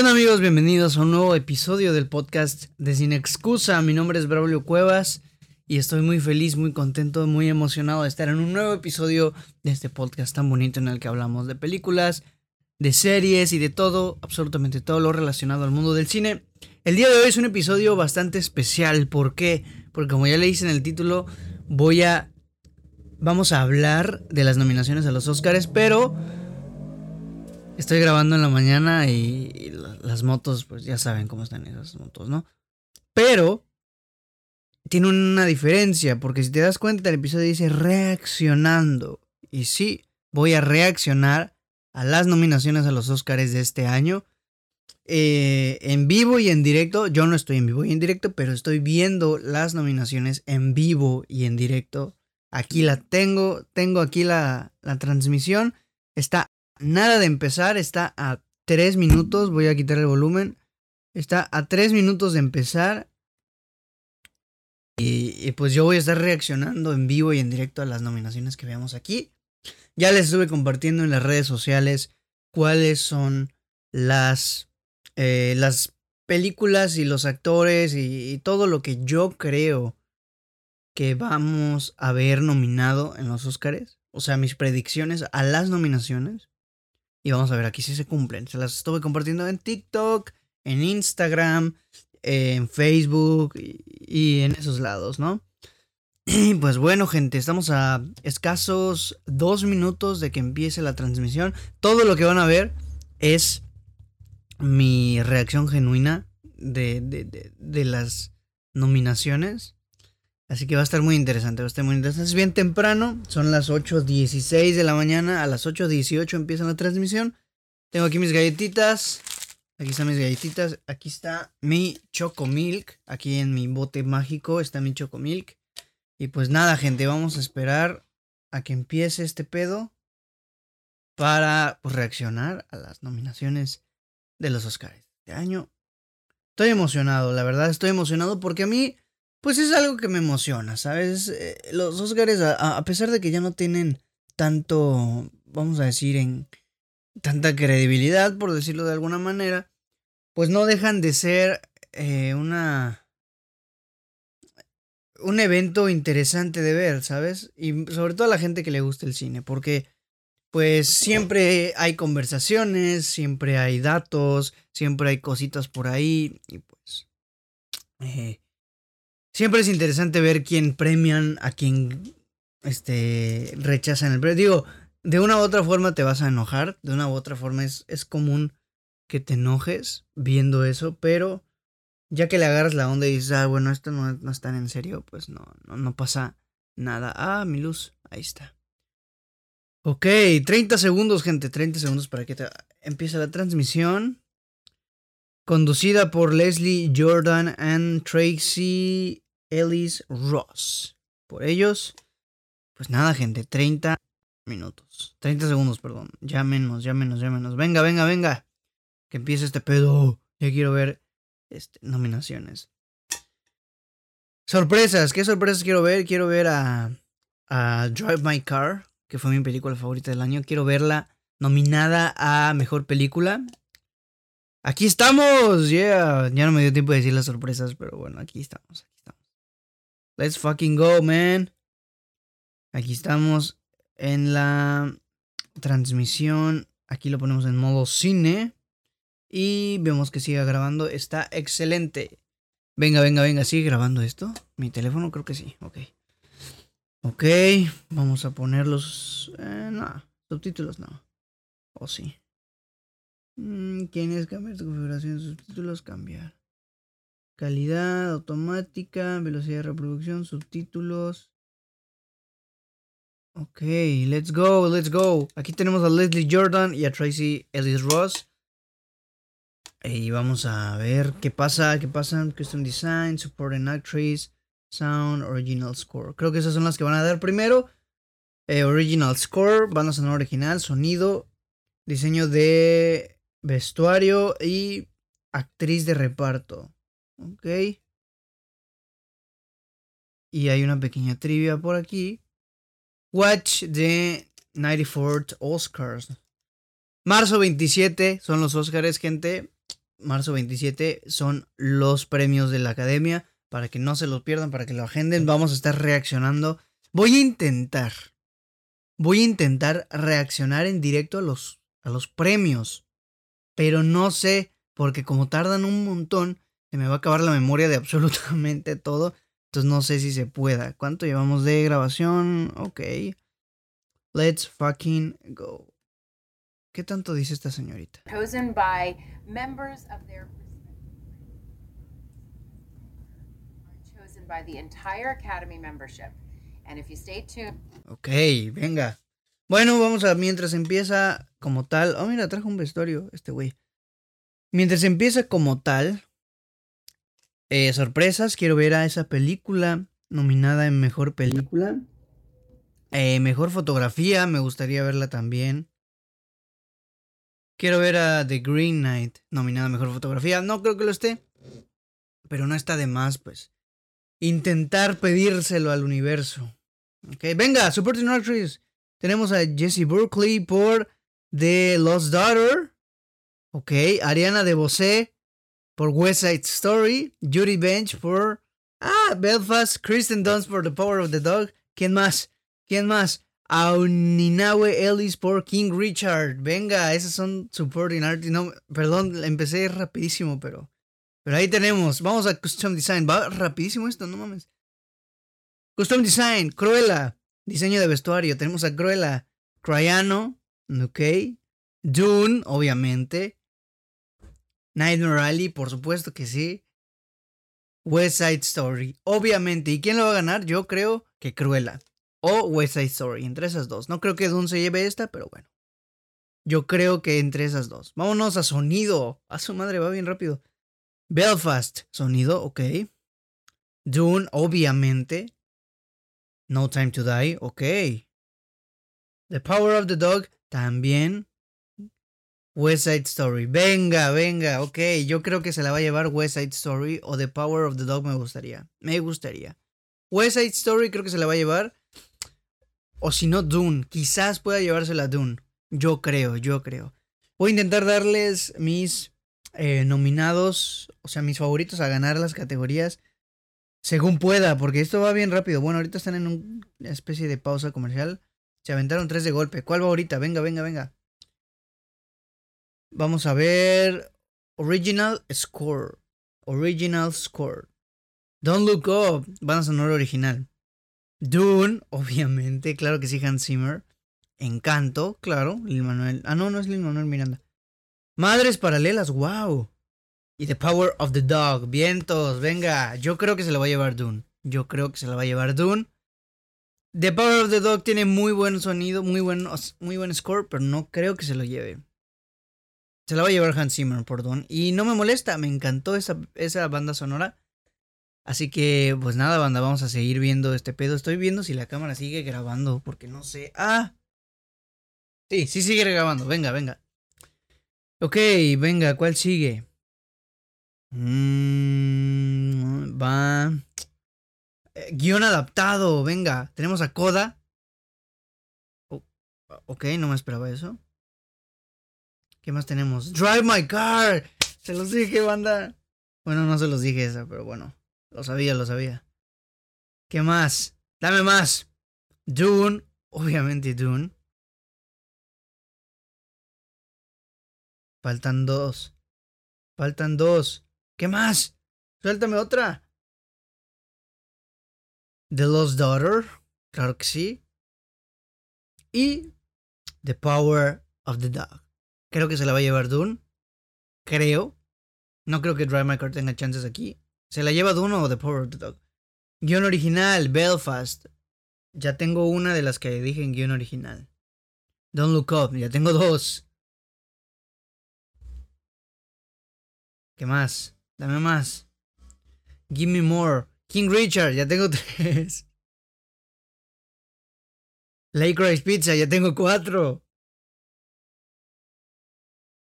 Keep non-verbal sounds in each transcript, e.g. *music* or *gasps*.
¿Qué amigos? Bienvenidos a un nuevo episodio del podcast de Sin Excusa. Mi nombre es Braulio Cuevas y estoy muy feliz, muy contento, muy emocionado de estar en un nuevo episodio de este podcast tan bonito en el que hablamos de películas, de series y de todo, absolutamente todo lo relacionado al mundo del cine. El día de hoy es un episodio bastante especial. ¿Por qué? Porque como ya le hice en el título, voy a... Vamos a hablar de las nominaciones a los Oscars, pero Estoy grabando en la mañana y, las motos, pues ya saben cómo están esas motos, ¿no? Pero tiene una diferencia, porque si te das cuenta, el episodio dice reaccionando. Y sí, voy a reaccionar a las nominaciones a los Oscars de este año. Eh, en vivo y en directo. Yo no estoy en vivo y en directo, pero estoy viendo las nominaciones en vivo y en directo. Aquí la tengo, tengo aquí la, la transmisión. Está nada de empezar, está a 3 minutos, voy a quitar el volumen, está a 3 minutos de empezar. Y, pues yo voy a estar reaccionando en vivo y en directo a las nominaciones que veamos aquí. Ya les estuve compartiendo en las redes sociales cuáles son las, eh, las películas y los actores y, y todo lo que yo creo que vamos a ver nominado en los Oscars. O sea, mis predicciones a las nominaciones. Y vamos a ver aquí si se cumplen. Se las estuve compartiendo en TikTok, en Instagram, en Facebook y, en esos lados, ¿no? Y *clears throat* pues bueno, gente, estamos a escasos dos minutos de que empiece la transmisión. Todo lo que van a ver es mi reacción genuina de, de, de las nominaciones. Así que va a estar muy interesante, va a estar muy interesante. Es bien temprano, son las 8.16 de la mañana, a las 8.18 empieza la transmisión. Tengo aquí mis galletitas, aquí están mis galletitas, aquí está mi Choco Milk, aquí en mi bote mágico está mi Choco Milk. Y pues nada, gente, vamos a esperar a que empiece este pedo para pues, reaccionar a las nominaciones de los Oscars de año. Estoy emocionado, la verdad estoy emocionado porque a mí pues es algo que me emociona, ¿sabes? Eh, los Oscars, a, pesar de que ya no tienen tanto, vamos a decir, en tanta credibilidad, por decirlo de alguna manera, pues no dejan de ser eh, una un evento interesante de ver, ¿sabes? Y sobre todo a la gente que le gusta el cine, porque pues siempre hay conversaciones, siempre hay datos, siempre hay cositas por ahí y pues eh, Siempre es interesante ver quién premian, a quién este, rechazan el premio. Digo, de una u otra forma te vas a enojar, de una u otra forma es, es común que te enojes viendo eso, pero ya que le agarras la onda y dices, ah, bueno, esto no, no es tan en serio, pues no, no, no pasa nada. Ah, mi luz, ahí está. Ok, 30 segundos, gente, 30 segundos para que te... empiece la transmisión conducida por Leslie Jordan and Tracy Ellis Ross. Por ellos, pues nada, gente, 30 minutos. 30 segundos, perdón. Ya menos, ya menos, ya menos. Venga, venga, venga. Que empiece este pedo. Ya quiero ver este, nominaciones. Sorpresas, ¿qué sorpresas quiero ver? Quiero ver a, a Drive My Car, que fue mi película favorita del año. Quiero verla nominada a Mejor Película. Aquí estamos, yeah. Ya no me dio tiempo de decir las sorpresas, pero bueno, aquí estamos, aquí estamos. Let's fucking go, man. Aquí estamos en la transmisión. Aquí lo ponemos en modo cine. Y vemos que sigue grabando. Está excelente. Venga, venga, venga. ¿Sigue grabando esto? Mi teléfono creo que sí. Ok. Ok. Vamos a poner los... Eh, no. Subtítulos no. O sí. Mm, ¿Quién cambiar tu configuración de subtítulos? Cambiar. Calidad automática, velocidad de reproducción, subtítulos. Ok, let's go, let's go. Aquí tenemos a Leslie Jordan y a Tracy Ellis Ross. Y vamos a ver qué pasa, qué pasa. Custom Design, Supporting Actress, Sound, Original Score. Creo que esas son las que van a dar primero. Eh, original Score, banda sonora original, sonido, diseño de Vestuario y actriz de reparto. Ok. Y hay una pequeña trivia por aquí. Watch the 94th Oscars. Marzo 27 son los Oscars, gente. marzo 27, son los premios de la academia. Para que no se los pierdan, para que lo agenden, vamos a estar reaccionando. Voy a intentar. Voy a intentar reaccionar en directo a los, a los premios. Pero no sé, porque como tardan un montón, se me va a acabar la memoria de *laughs* absolutamente todo. Entonces no sé si se pueda. ¿Cuánto llevamos de grabación? Ok. Let's fucking go. ¿Qué tanto dice esta señorita? chosen by members of their chosen by the entire academy membership. And if you stay tuned, Ok, venga. Bueno, vamos a mientras empieza como tal. Oh, mira, trajo un vestuario este güey. Mientras empieza como tal. eh, sorpresas, quiero ver a esa película nominada en mejor película. Eh, mejor fotografía, me gustaría verla también. Quiero ver a The Green Knight nominada a mejor fotografía. No creo que lo esté. Pero no está de más, pues. Intentar pedírselo al universo. Ok, venga, Supporting Actress. Tenemos a Jessie Berkeley por The Lost Daughter. Ok, Ariana DeBose por West Side Story. Judy Bench por. Ah, Belfast. Kristen Dunst por The Power of the Dog. ¿Quién más? ¿Quién más? Auninawe Ellis por King Richard. Venga, esos son Supporting Artists. No, perdón, empecé rapidísimo, pero. Pero ahí tenemos. Vamos a Custom Design. Va rapidísimo esto, no mames. Custom Design, Cruella. Diseño de vestuario. Tenemos a Cruella. Cryano. Ok. Dune, obviamente. Nightmare Alley, por supuesto que sí. West Side Story, obviamente. ¿Y quién lo va a ganar? Yo creo que Cruella. O West Side Story, entre esas dos. No creo que Dune se lleve esta, pero bueno. Yo creo que entre esas dos. Vámonos a sonido. A su madre, va bien rápido. Belfast, sonido, ok. Dune, obviamente. No Time to Die, ok. The Power of the Dog, también. West Side Story, venga, venga, ok. Yo creo que se la va a llevar West Side Story o The Power of the Dog me gustaría. Me gustaría. West Side Story creo que se la va a llevar. O si no, Dune. Quizás pueda llevársela Dune. Yo creo, yo creo. Voy a intentar darles mis eh, nominados, o sea, mis favoritos a ganar las categorías según pueda, porque esto va bien rápido. Bueno, ahorita están en una especie de pausa comercial. Se aventaron tres de golpe. ¿Cuál va ahorita? Venga, venga, venga. Vamos a ver. Original Score. Original Score. Don't Look Up. Banda sonora original. Dune, obviamente. Claro que sí, Hans Zimmer. Encanto, claro. Lil Manuel. Ah, no, no es Lil Manuel Miranda. Madres paralelas, wow. Y The Power of the Dog. Vientos, venga. Yo creo que se lo va a llevar Dune. Yo creo que se lo va a llevar Dune. The Power of the Dog tiene muy buen sonido, muy buen, muy buen score, pero no creo que se lo lleve. Se la va a llevar Hans Zimmer por Dune. Y no me molesta, me encantó esa, esa banda sonora. Así que, pues nada, banda, vamos a seguir viendo este pedo. Estoy viendo si la cámara sigue grabando, porque no sé. ¡Ah! Sí, sí sigue grabando. Venga, venga. Ok, venga, ¿cuál sigue? Mm, va. Eh, guion adaptado, venga. Tenemos a Coda. Ok, no me esperaba eso. ¿Qué más tenemos? Drive My Car. Se los dije, banda. Bueno, no se los dije esa, pero bueno. Lo sabía, lo sabía. ¿Qué más? Dame más. Dune. Obviamente Dune. Faltan dos. Faltan dos. ¿Qué más? Suéltame otra. The Lost Daughter. Claro que sí. Y The Power of the Dog. Creo que se la va a llevar Dune. Creo. No creo que Drive My Car tenga chances aquí. ¿Se la lleva Dune o The Power of the Dog? Guión original, Belfast. Ya tengo una de las que dije en guion original. Don't Look Up, ya tengo dos. ¿Qué más? Dame más. Give me more. King Richard, ya tengo *laughs* tres. Lake Pizza, ya tengo cuatro.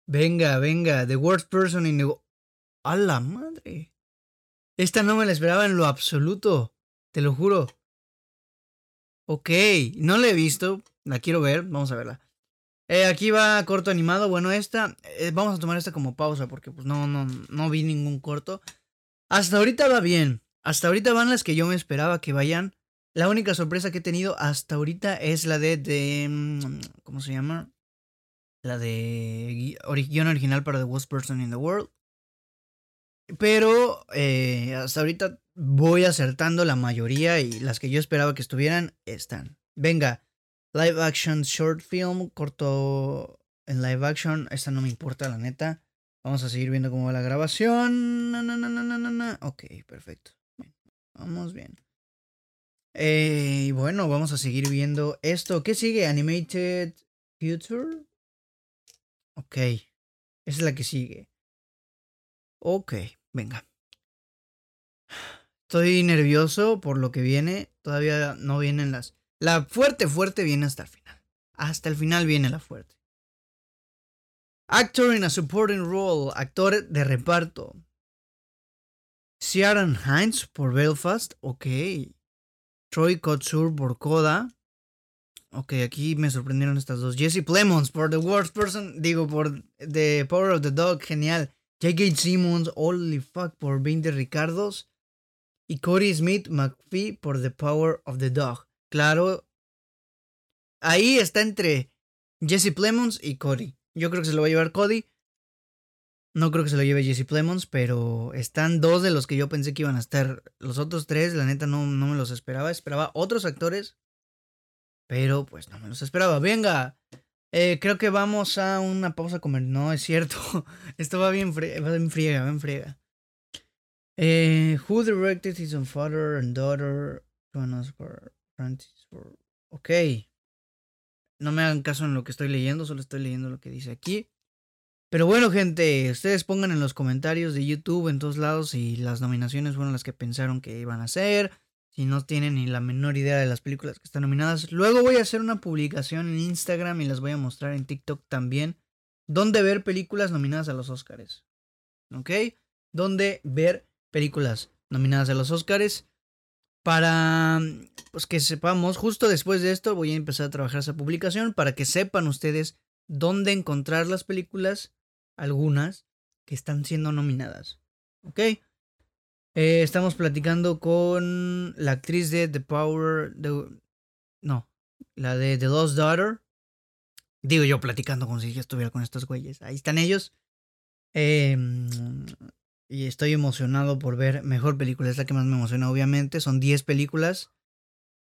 Venga, venga. The worst person in the... ¡A la madre! Esta no me la esperaba en lo absoluto. Te lo juro. Ok, no la he visto. La quiero ver. Vamos a verla. Eh, aquí va corto animado. Bueno, esta, eh, vamos a tomar esta como pausa porque pues no, no, no vi ningún corto. Hasta ahorita va bien. Hasta ahorita van las que yo me esperaba que vayan. La única sorpresa que he tenido hasta ahorita es la de, de mm, ¿cómo se llama? La de guion original para The Worst Person in the World. Pero eh, hasta ahorita voy acertando la mayoría y las que yo esperaba que estuvieran están. Venga, live action short film, corto en live action. Esta no me importa, la neta. Vamos a seguir viendo cómo va la grabación. ok, perfecto. vamos bien. Eh, y bueno, vamos a seguir viendo esto. ¿Qué sigue? Animated Future. Ok. Esa es la que sigue. Ok, venga. Estoy nervioso por lo que viene. Todavía no vienen las... La fuerte, fuerte viene hasta el final. Hasta el final viene la fuerte. Actor in a supporting role. Actor de reparto. Ciaran Hines por Belfast. Ok. Troy Kotsur por Coda. Ok, aquí me sorprendieron estas dos. Jesse Plemons por The Worst Person. Digo, por The Power of the Dog. Genial. J.K. Simmons, Holy Fuck por 20 Ricardos. Y Cody Smith McPhee por The Power of the Dog. Claro. Ahí está entre Jesse Plemons y Cody. Yo creo que se lo va a llevar Cody. No creo que se lo lleve Jesse Plemons, pero están dos de los que yo pensé que iban a estar. Los otros tres, la neta, no, no me los esperaba. Esperaba otros actores pero pues no me los esperaba. Venga, eh, creo que vamos a una pausa comer. No, es cierto. *laughs* Esto va bien, va bien friega, bien friega. Eh, who directed his own father and daughter? Francis. Ok. No me hagan caso en lo que estoy leyendo, solo estoy leyendo lo que dice aquí. Pero bueno, gente, ustedes pongan en los comentarios de YouTube en todos lados si las nominaciones fueron las que pensaron que iban a ser si no tienen ni la menor idea de las películas que están nominadas. Luego voy a hacer una publicación en Instagram y las voy a mostrar en TikTok también, donde ver películas nominadas a los Oscars. ¿Ok? Donde ver películas nominadas a los Oscars. Para pues que sepamos, justo después de esto voy a empezar a trabajar esa publicación para que sepan ustedes dónde encontrar las películas, algunas que están siendo nominadas. ¿Ok? Eh, estamos platicando con la actriz de The Power. no, la de The Lost Daughter. Digo yo platicando como si ya estuviera con estos güeyes. Ahí están ellos. Em, y estoy emocionado por ver mejor película. Es la que más me emociona, obviamente. Son 10 películas.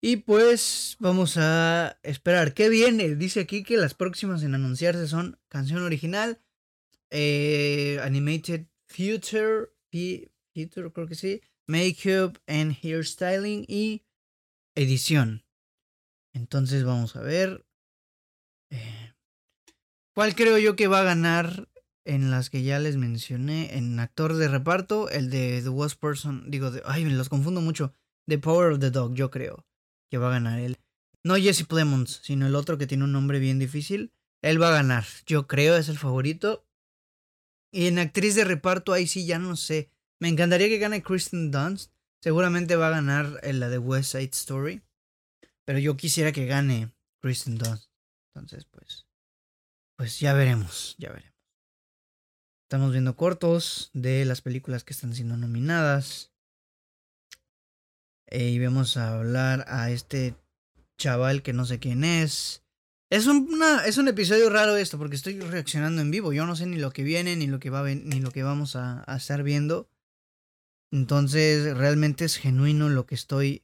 Y pues vamos a esperar. ¿Qué viene? Dice aquí que las próximas en anunciarse son canción original, eh, Animated Future, creo que sí. Makeup and hairstyling y edición. Entonces vamos a ver. Eh, ¿Cuál creo yo que va a ganar en las que ya les mencioné? En actor de reparto, el de The Worst Person. Digo, ay, los confundo mucho. The Power of the Dog, yo creo que va a ganar él. No Jesse Plemons, sino el otro que tiene un nombre bien difícil. Él va a ganar, yo creo, es el favorito. Y en actriz de reparto, ahí sí ya no sé. Me encantaría que gane Kristen Dunst. Seguramente va a ganar en la de West Side Story. Pero yo quisiera que gane Kristen Dunst. Entonces, pues. Pues ya veremos, ya veremos. Estamos viendo cortos de las películas que están siendo nominadas. Eh, y vamos a hablar a este chaval que no sé quién es. Es, una, es un episodio raro esto porque estoy reaccionando en vivo. Yo no sé ni lo que viene, ni lo que, va ni lo que vamos a estar viendo. Entonces, realmente es genuino lo que estoy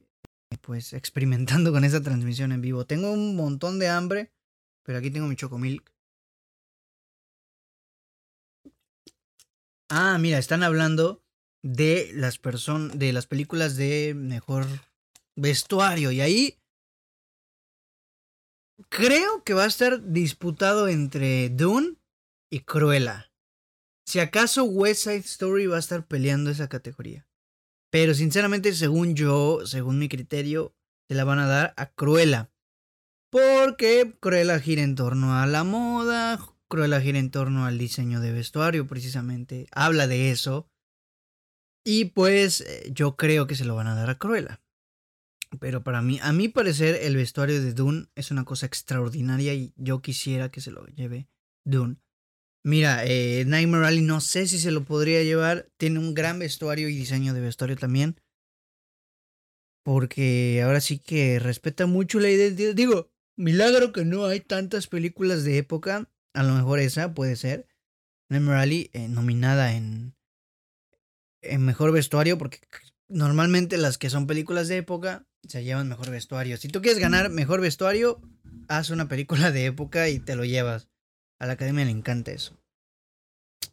pues experimentando con esa transmisión en vivo. Tengo un montón de hambre, pero aquí tengo mi chocomilk. Ah, mira, están hablando de las personas de las películas de mejor vestuario y ahí creo que va a estar disputado entre Dune y Cruella. Si acaso West Side Story va a estar peleando esa categoría. Pero sinceramente, según yo, según mi criterio, se la van a dar a Cruella. Porque Cruella gira en torno a la moda, Cruella gira en torno al diseño de vestuario, precisamente. Habla de eso. Y pues eh, yo creo que se lo van a dar a Cruella. Pero para mí, a mi parecer, el vestuario de Dune es una cosa extraordinaria y yo quisiera que se lo lleve Dune. Mira, eh, Nightmare Alley no sé si se lo podría llevar. Tiene un gran vestuario y diseño de vestuario también. Porque ahora sí que respeta mucho la idea. Digo, milagro que no hay tantas películas de época. A lo mejor esa puede ser. Nightmare Alley eh, nominada en, en mejor vestuario. Porque normalmente las que son películas de época se llevan mejor vestuario. Si tú quieres ganar mejor vestuario, haz una película de época y te lo llevas. A la academia le encanta eso.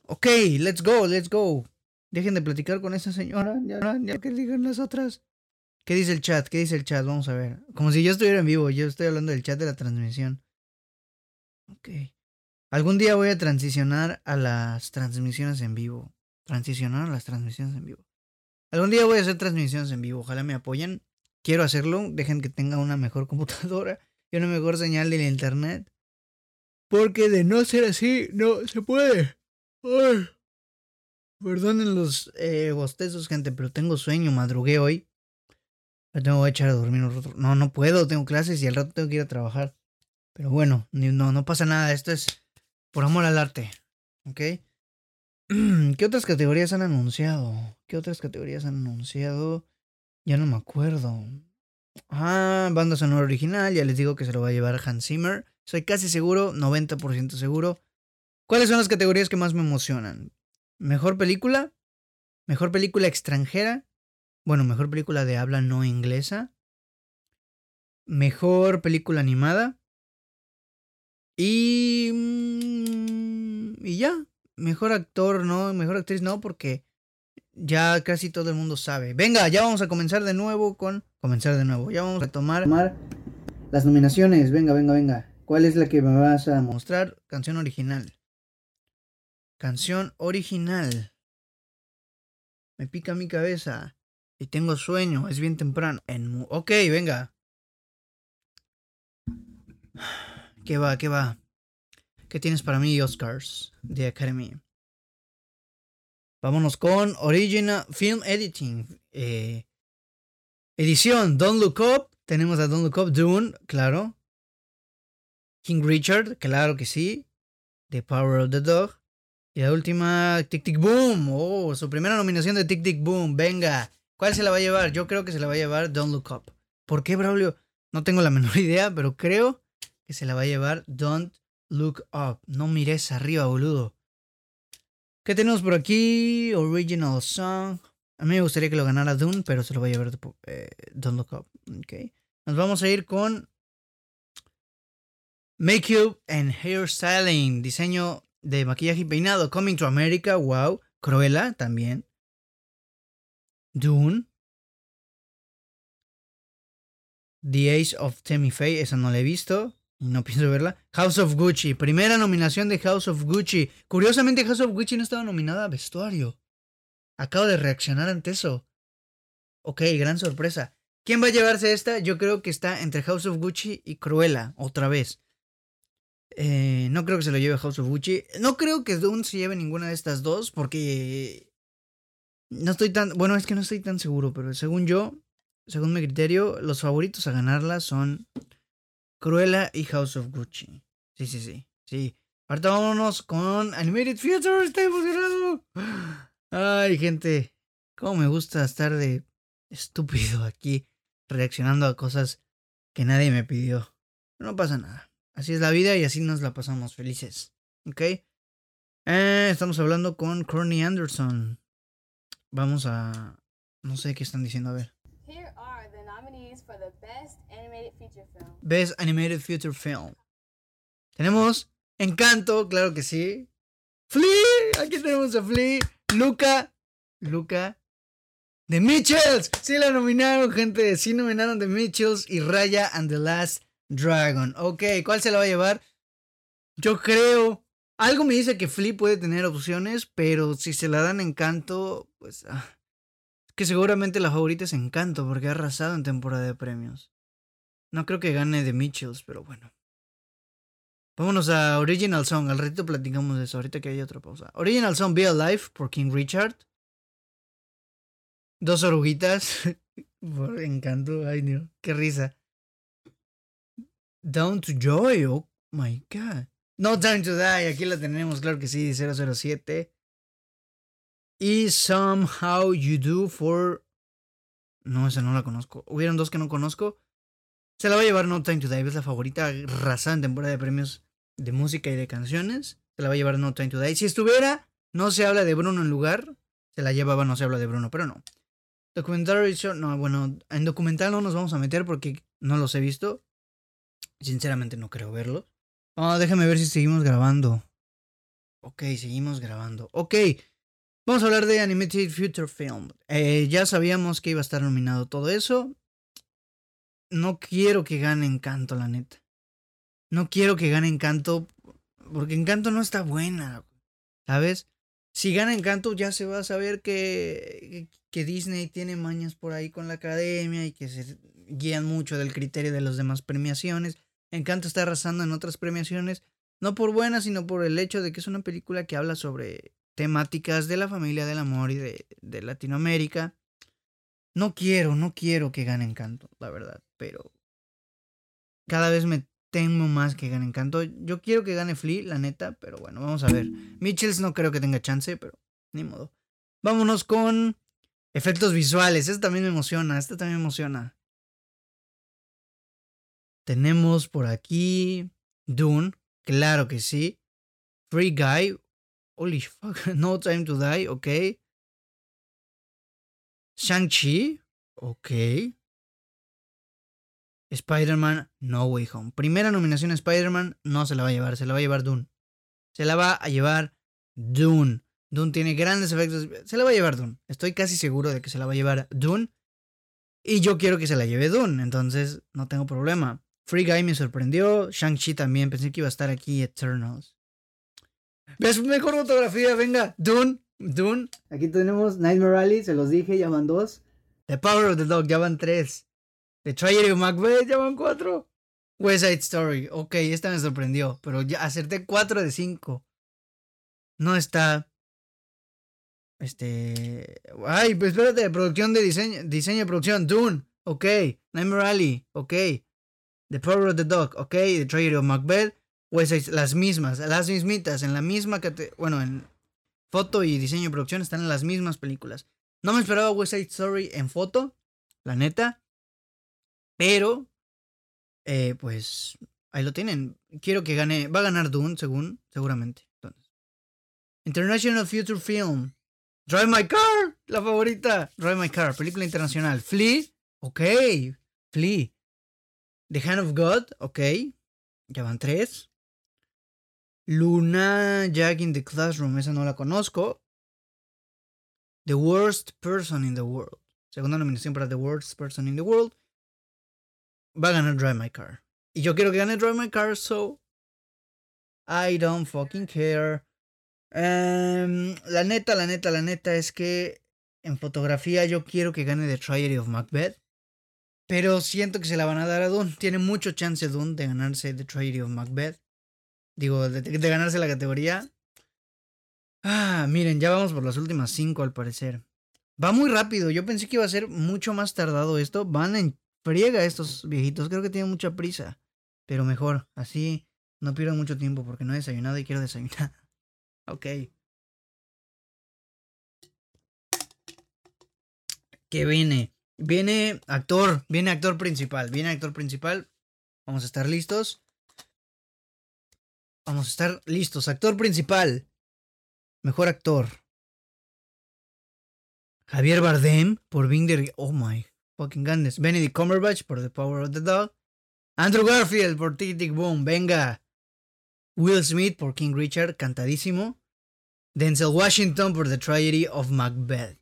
Ok, let's go, let's go. Dejen de platicar con esa señora. Ya, ya que digan las otras. ¿Qué dice el chat? ¿Qué dice el chat? Vamos a ver. Como si yo estuviera en vivo. Yo estoy hablando del chat de la transmisión. Ok. Algún día voy a transicionar a las transmisiones en vivo. Transicionar a las transmisiones en vivo. Algún día voy a hacer transmisiones en vivo. Ojalá me apoyen. Quiero hacerlo. Dejen que tenga una mejor *laughs* computadora y una mejor señal de internet. Porque de no ser así, no se puede. Ay. Perdonen los eh, bostezos, gente, pero tengo sueño. Madrugué hoy. Me tengo que echar a dormir un rato. No, no puedo. Tengo clases y al rato tengo que ir a trabajar. Pero bueno, no, no pasa nada. Esto es por amor al arte. ¿Ok? *clears throat* ¿Qué otras categorías han anunciado? ¿Qué otras categorías han anunciado? Ya no me acuerdo. Ah, banda sonora original. Ya les digo que se lo va a llevar Hans Zimmer. Soy casi seguro, 90% seguro. ¿Cuáles son las categorías que más me emocionan? Mejor película, mejor película extranjera, bueno, mejor película de habla no inglesa, mejor película animada y mm, y ya, mejor actor no, mejor actriz no porque ya casi todo el mundo sabe. Venga, ya vamos a comenzar de nuevo con comenzar de nuevo. Ya vamos a tomar las nominaciones. Venga, venga, venga. ¿Cuál es la que me vas a mostrar? Canción original. Canción original. Me pica mi cabeza. Y tengo sueño. Es bien temprano. En... Ok, venga. ¿Qué va? ¿Qué va? ¿Qué tienes para mí, Oscars de Academy? Vámonos con Original Film Editing. Eh, edición Don't Look Up. Tenemos a Don't Look Up, Dune, claro. King Richard, claro que sí. The Power of the Dog. Y la última, Tic Tic Boom. Oh, su primera nominación de Tic Tic Boom. Venga. ¿Cuál se la va a llevar? Yo creo que se la va a llevar Don't Look Up. ¿Por qué, Braulio? No tengo la *laughs* menor idea, pero creo que se la va a llevar Don't Look Up. No mires arriba, boludo. ¿Qué tenemos por aquí? Original Song. A mí me gustaría que lo ganara Dune, pero se lo va a llevar eh, Don't Look Up. Okay. Nos vamos a ir con Makeup and Hairstyling, diseño de maquillaje y peinado, Coming to America, wow. Cruella también. Dune. The Ace of Tammy Faye, esa no la he visto no pienso verla. House of Gucci, primera nominación de House of Gucci. Curiosamente, House of Gucci no estaba nominada a vestuario. Acabo de reaccionar ante eso. Ok, gran sorpresa. ¿Quién va a llevarse esta? Yo creo que está entre House of Gucci y Cruella, otra vez. Eh, no creo que se lo lleve House of Gucci. No creo que Dune se lleve ninguna de estas dos porque no estoy tan... Bueno, es que no estoy tan seguro, pero según yo, según mi criterio, los favoritos a ganarla son Cruella y House of Gucci. Sí, sí, sí. Sí. Ahorita vámonos con Animated Future. Estoy emocionado. Ay, gente. Cómo me gusta estar de estúpido aquí reaccionando a cosas que nadie me pidió. No pasa nada. Así es la vida y así nos la pasamos felices. ¿Ok? Eh, estamos hablando con Courtney Anderson. Vamos a... No sé qué están diciendo, a ver. Best Animated Feature Film. Tenemos Encanto, claro que sí. Flea, aquí tenemos a Flea. Luca, Luca. The Mitchells, sí la nominaron, gente. Sí nominaron The Mitchells y Raya and the Last Dragon. Ok, ¿cuál se la va a llevar? Yo creo. Algo me dice que Flea puede tener opciones, pero si se la dan Encanto, pues. Ah, que seguramente la favorita es Encanto, porque ha arrasado en temporada de premios. No creo que gane de Mitchells, pero bueno. Vámonos a Original Song. Al ratito platicamos de eso. Ahorita que hay otra pausa. Original Song Be Alive por King Richard. Dos oruguitas. *laughs* Por encanto, ay Dios, qué risa. Down to Joy, oh my god. No Time to Die, aquí la tenemos, claro que sí, 007. Y Somehow You Do for... No, esa no la conozco. Hubieron dos que no conozco. Se la va a llevar No Time to Die, es la favorita arrasada en temporada de premios de música y de canciones. Se la va a llevar No Time to. Si estuviera, no se habla de Bruno en lugar. Se la llevaba, no se habla de Bruno, pero no. Documentary Show, no, bueno, en documental no nos vamos a meter porque no los he visto. Sinceramente no creo verlo. Oh, déjame ver si seguimos grabando. Ok, seguimos grabando. Ok, vamos a hablar de Animated Future Film. Eh, ya sabíamos que iba a estar nominado todo eso. No quiero que gane Encanto, la neta. No quiero que gane Encanto porque Encanto no está buena, ¿sabes? Si gana Encanto ya se va a saber que, que Disney tiene mañas por ahí con la academia y que se guían mucho del criterio de las demás premiaciones. Encanto está arrasando en otras premiaciones, no por buenas, sino por el hecho de que es una película que habla sobre temáticas de la familia, del amor y de, Latinoamérica. No quiero, no quiero que gane Encanto, la verdad, pero cada vez me temo más que gane Encanto. Yo quiero que gane Flea, la neta, pero bueno, vamos a ver. Mitchells no creo que tenga chance, pero ni modo. Vámonos con efectos visuales. Esto también me emociona, esto también me emociona. Tenemos por aquí Dune, claro que sí. Free Guy, holy fuck, *laughs* No Time to Die, ok. Shang-Chi, ok. Spider-Man No Way Home. Primera nominación a Spider-Man, no se la va a llevar, se la va a llevar Dune. Se la va a llevar Dune. Dune tiene grandes efectos. Se la va a llevar Dune. Estoy casi seguro de que se la va a llevar Dune. Y yo quiero que se la lleve Dune, entonces no tengo problema. Free Guy me sorprendió. Shang-Chi también. Pensé que iba a estar aquí Eternals. ¿Ves mejor fotografía? Venga, Dune. Dune. Aquí tenemos Nightmare Rally, se los dije, ya van dos. The Power of the Dog, ya van tres. The Tragedy of Macbeth, ya van cuatro. West Side Story, ok, esta me sorprendió, pero ya acerté cuatro de cinco. No está. Este. Ay, pues espérate, producción de diseño, diseño de producción, Dune, ok. Nightmare Rally, ok. The Power of the Dog, ok. The Tragedy of Macbeth, West las mismas, las mismitas, en la misma bueno, en foto y diseño de producción están en las mismas películas. No me esperaba West Side Story en foto, la neta. Pero, eh, pues, ahí lo tienen. Quiero que gane, va a ganar Dune, según, seguramente. International Future Film. Drive My Car, la favorita. Drive My Car, película internacional. Flea, ok. Flea. The Hand of God, ok. Ya van tres. Luna Jack in the Classroom, esa no la conozco. The Worst Person in the World. Segunda nominación para The Worst Person in the World va a ganar Drive My Car. Y yo quiero que gane Drive My Car, so I don't fucking care. Em, la neta, la neta, la neta es que en fotografía yo quiero que gane The Tragedy of Macbeth. Pero siento que se la van a dar a Dune. Tiene mucho chance Dune de ganarse The Tragedy of Macbeth. Digo, de, de ganarse la categoría. Ah, miren, ya vamos por las últimas cinco al parecer. Va muy rápido. Yo pensé que iba a ser mucho más tardado esto. Van en friega estos viejitos. Creo que tienen mucha prisa. Pero mejor, así no pierdo mucho tiempo porque no he desayunado y quiero desayunar. *laughs* ok. ¿Qué viene? Viene actor, viene actor principal, viene actor principal. Vamos a estar listos. Vamos a estar listos. Actor principal. Mejor actor. Javier Bardem por Binder. Oh my fucking goodness. Benedict Cumberbatch por The Power of the Dog. Andrew Garfield por Tic Tic Boom. Venga. Will Smith por King Richard, cantadísimo. Denzel Washington por The Tragedy of Macbeth.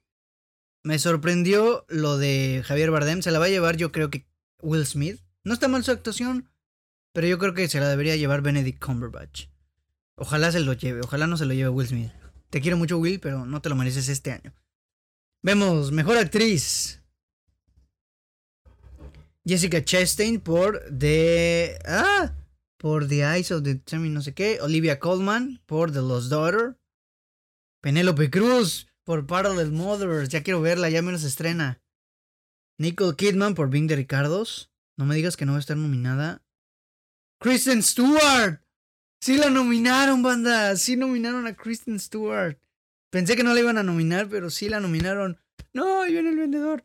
Me sorprendió lo de Javier Bardem. Se la va a llevar, yo creo que Will Smith. No está mal su actuación, pero yo creo que se la debería llevar Benedict Cumberbatch. Ojalá se lo lleve, ojalá no se lo lleve Will Smith. Te quiero mucho, Will, pero no te lo mereces este año. Vemos, mejor actriz. Jessica Chastain por The. Ah, por The Eyes of the no sé qué. Olivia Colman por The Lost Daughter. Penélope Cruz por Parallel Mothers. Ya quiero verla, ya menos estrena. Nicole Kidman por Being de Ricardos. No me digas que no va a estar nominada. Kristen Stewart. Sí la nominaron, banda. Sí nominaron a Kristen Stewart. Pensé que no la iban a nominar, pero sí la nominaron. No, ahí viene el vendedor.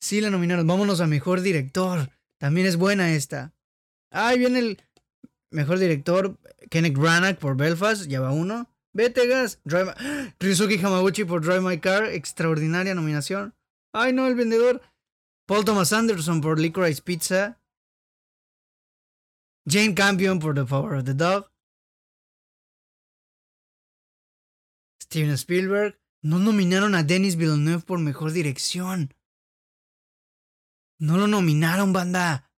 Sí la nominaron. Vámonos a mejor director. También es buena esta. Ahí viene el mejor director. Kenneth Branagh por Belfast. Ya va uno. Vete, gas. Drive *gasps* Hamaguchi por Drive My Car. Extraordinaria nominación. Ay, no, el vendedor. Paul Thomas Anderson por Licorice Pizza. Jane Campion por The Power of the Dog. Steven Spielberg. No nominaron a Denis Villeneuve por mejor dirección. No lo nominaron, banda.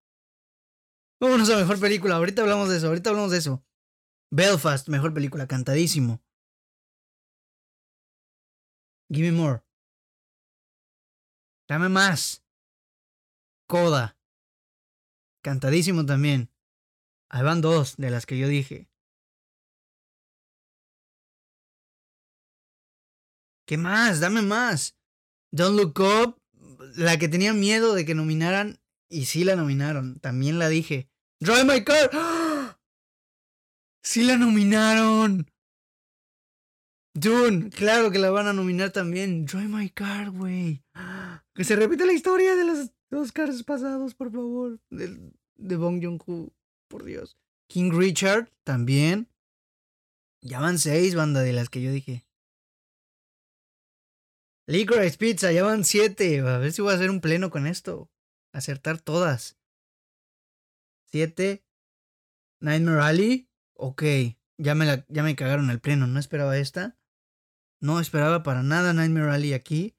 Vámonos a mejor película. Ahorita hablamos de eso. Ahorita hablamos de eso. Belfast, mejor película, cantadísimo. Give me more. Dame más. Coda. Cantadísimo también. Ahí van dos de las que yo dije. ¿Qué más? Dame más. Don't Look Up, la que tenía miedo de que nominaran, y sí la nominaron, también la dije. Drive My Car. ¡Ah! Sí la nominaron. Dune, claro que la van a nominar también. Drive My Car, güey. Que se repite la historia de los Oscars pasados, por favor. De, de Bong Joon-ho, por Dios. King Richard, también. Ya van seis, banda, de las que yo dije. Licorice Pizza, ya van siete. A ver si voy a hacer un pleno con esto. Acertar todas. Siete. Nightmare Alley. Ok. Ya me, la, ya me cagaron el pleno. No esperaba esta. No esperaba para nada Nightmare Alley aquí.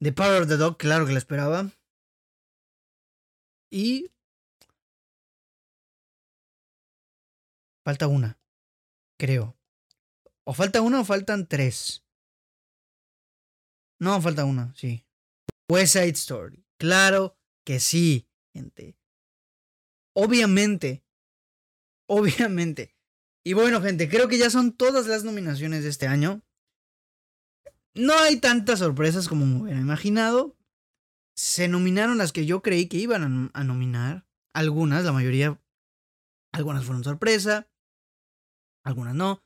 The Power of the Dog, claro que la esperaba. Y... Falta una. Creo. O falta una o faltan tres. No, falta una, sí. West Side Story. Claro que sí, gente. Obviamente. Obviamente. Y bueno, gente, creo que ya son todas las nominaciones de este año. No hay tantas sorpresas como me hubiera imaginado. Se nominaron las que yo creí que iban a, nominar. Algunas, la mayoría. Algunas fueron sorpresa. Algunas no.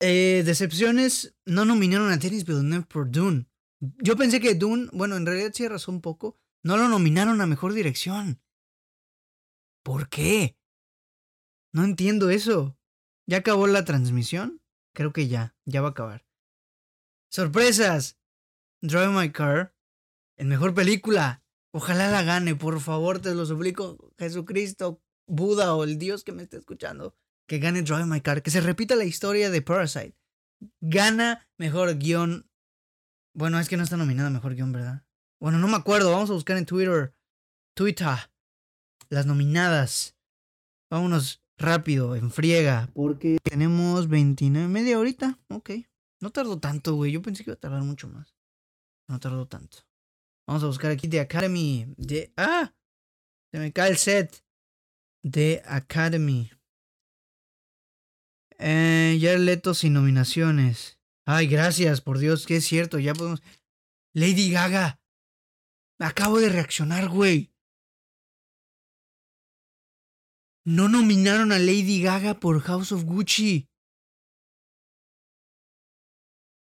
Eh, decepciones, no nominaron a Dennis Villeneuve por Dune. Yo pensé que Dune, bueno, en realidad sí razón un poco, no lo nominaron a mejor dirección. ¿Por qué? No entiendo eso. ¿Ya acabó la transmisión? Creo que ya, ya va a acabar. Sorpresas. Drive My Car, en mejor película. Ojalá la gane, por favor, te lo suplico, Jesucristo, Buda o el Dios que me esté escuchando que gane Drive My Car, que se repita la historia de Parasite. Gana mejor guion. Bueno, es que no está nominada mejor guion, ¿verdad? Bueno, no me acuerdo. Vamos a buscar en Twitter. Twitter. Las nominadas. Vámonos rápido, en friega. Porque tenemos 29, media horita. Ok. No tardó tanto, güey. Yo pensé que iba a tardar mucho más. No tardó tanto. Vamos a buscar aquí The Academy. De. ¡Ah! Se me cae el set. The Academy. Eh, ya Leto sin nominaciones. Ay, gracias, por Dios, que es cierto, ya podemos. Lady Gaga. Acabo de reaccionar, güey. No nominaron a Lady Gaga por House of Gucci.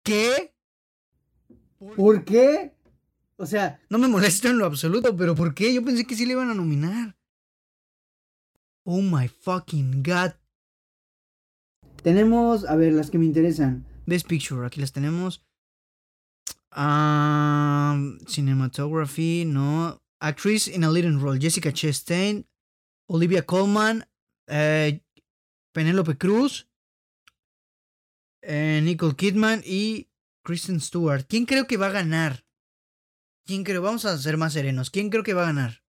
¿Qué? ¿Por qué? O sea, no me molesta en lo absoluto, pero ¿por qué? Yo pensé que sí le iban a nominar. Oh my fucking god. Tenemos, a ver, las que me interesan. Best Picture, aquí las tenemos. Um, cinematography, no. Actress in a leading role, Jessica Chastain, Olivia Colman, eh, Penelope Cruz, eh, Nicole Kidman y Kristen Stewart. ¿Quién creo que va a ganar? ¿Quién creo? Vamos a ser más serenos. ¿Quién creo que va a ganar?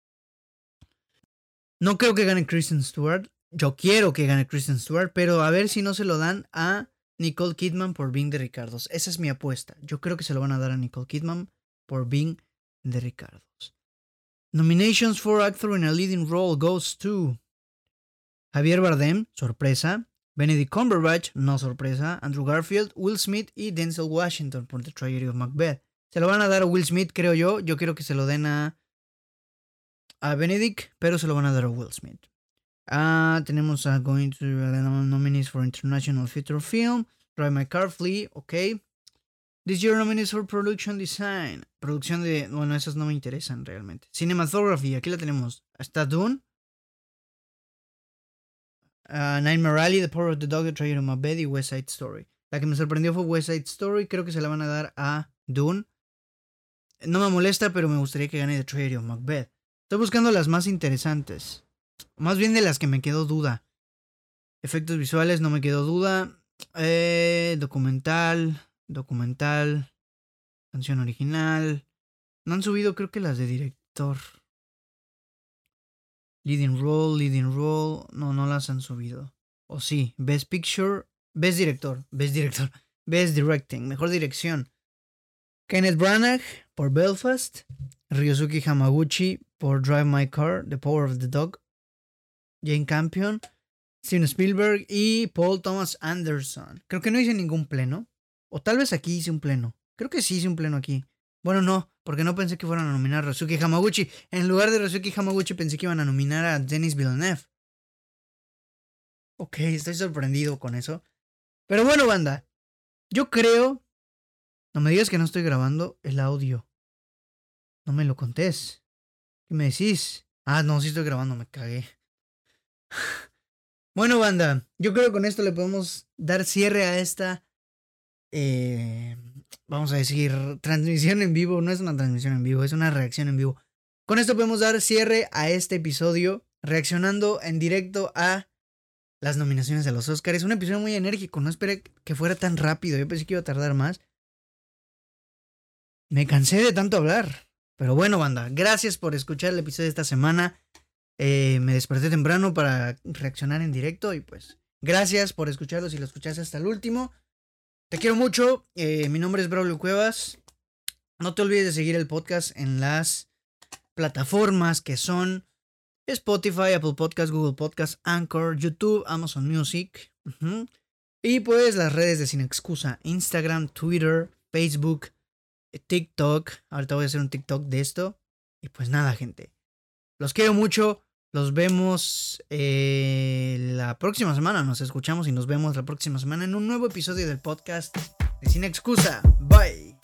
No creo que gane Kristen Stewart. Yo quiero que gane Kristen Stewart, pero a ver si no se lo dan a Nicole Kidman por Bing de Ricardos. Esa es mi apuesta. Yo creo que se lo van a dar a Nicole Kidman por Bing de Ricardos. Nominations for Actor in a Leading Role goes to Javier Bardem, sorpresa. Benedict Cumberbatch, no sorpresa. Andrew Garfield, Will Smith y Denzel Washington por The Tragedy of Macbeth. Se lo van a dar a Will Smith, creo yo. Yo quiero que se lo den a, a Benedict, pero se lo van a dar a Will Smith. Ah, tenemos a Going to Nominees for International Feature Film. Drive My Car, Flea, ok. This year nominees for Production Design. Producción de. Bueno, esas no me interesan realmente. Cinematography, aquí la tenemos. Está Dune. Uh, Nightmare The Power of the Dog, The Tragedy of Macbeth y West Side Story. La que me sorprendió fue West Side Story. Creo que se la van a dar a Dune. No me molesta, pero me gustaría que gane The Tragedy of Macbeth. Estoy buscando las más interesantes. Más bien de las que me quedó duda. Efectos visuales, no me quedó duda. Eh, documental, documental, canción original. No han subido, creo que las de director. Leading role, leading role. No, no las han subido. O sí, Best Picture, Best Director, Best Director, Best Directing, mejor dirección. Kenneth Branagh por Belfast, Ryosuke Hamaguchi por Drive My Car, The Power of the Dog, Jane Campion, Steven Spielberg y Paul Thomas Anderson. Creo que no hice ningún pleno. O tal vez aquí hice un pleno. Creo que sí hice un pleno aquí. Bueno, no, porque no pensé que fueran a nominar a Ryosuke Hamaguchi. En lugar de Ryosuke Hamaguchi pensé que iban a nominar a Denis Villeneuve. Ok, estoy sorprendido con eso. Pero bueno, banda. Yo creo... No me digas que no estoy grabando el audio. No me lo contés. ¿Qué me decís? Ah, no, sí estoy grabando, me cagué. *sighs* Bueno, banda, yo creo que con esto le podemos dar cierre a esta, eh, vamos a decir, transmisión en vivo. No es una transmisión en vivo, es una reacción en vivo. Con esto podemos dar cierre a este episodio, reaccionando en directo a las nominaciones de los Oscars. Un episodio muy enérgico, no esperé que fuera tan rápido, yo pensé que iba a tardar más. Me cansé de tanto hablar. Pero bueno, banda, gracias por escuchar el episodio de esta semana. Eh, me desperté temprano para reaccionar en directo y pues gracias por escucharlo si lo escuchaste hasta el último. Te quiero mucho. Eh, mi nombre es Braulio Cuevas. No te olvides de seguir el podcast en las plataformas que son Spotify, Apple Podcast, Google Podcast, Anchor, YouTube, Amazon Music. Y pues las redes de Sin Excusa, Instagram, Twitter, Facebook, TikTok. Ahorita voy a hacer un TikTok de esto. Y pues nada, gente. Los quiero mucho. Los vemos eh, la próxima semana. Nos escuchamos y nos vemos la próxima semana en un nuevo episodio del podcast de Sin Excusa. Bye.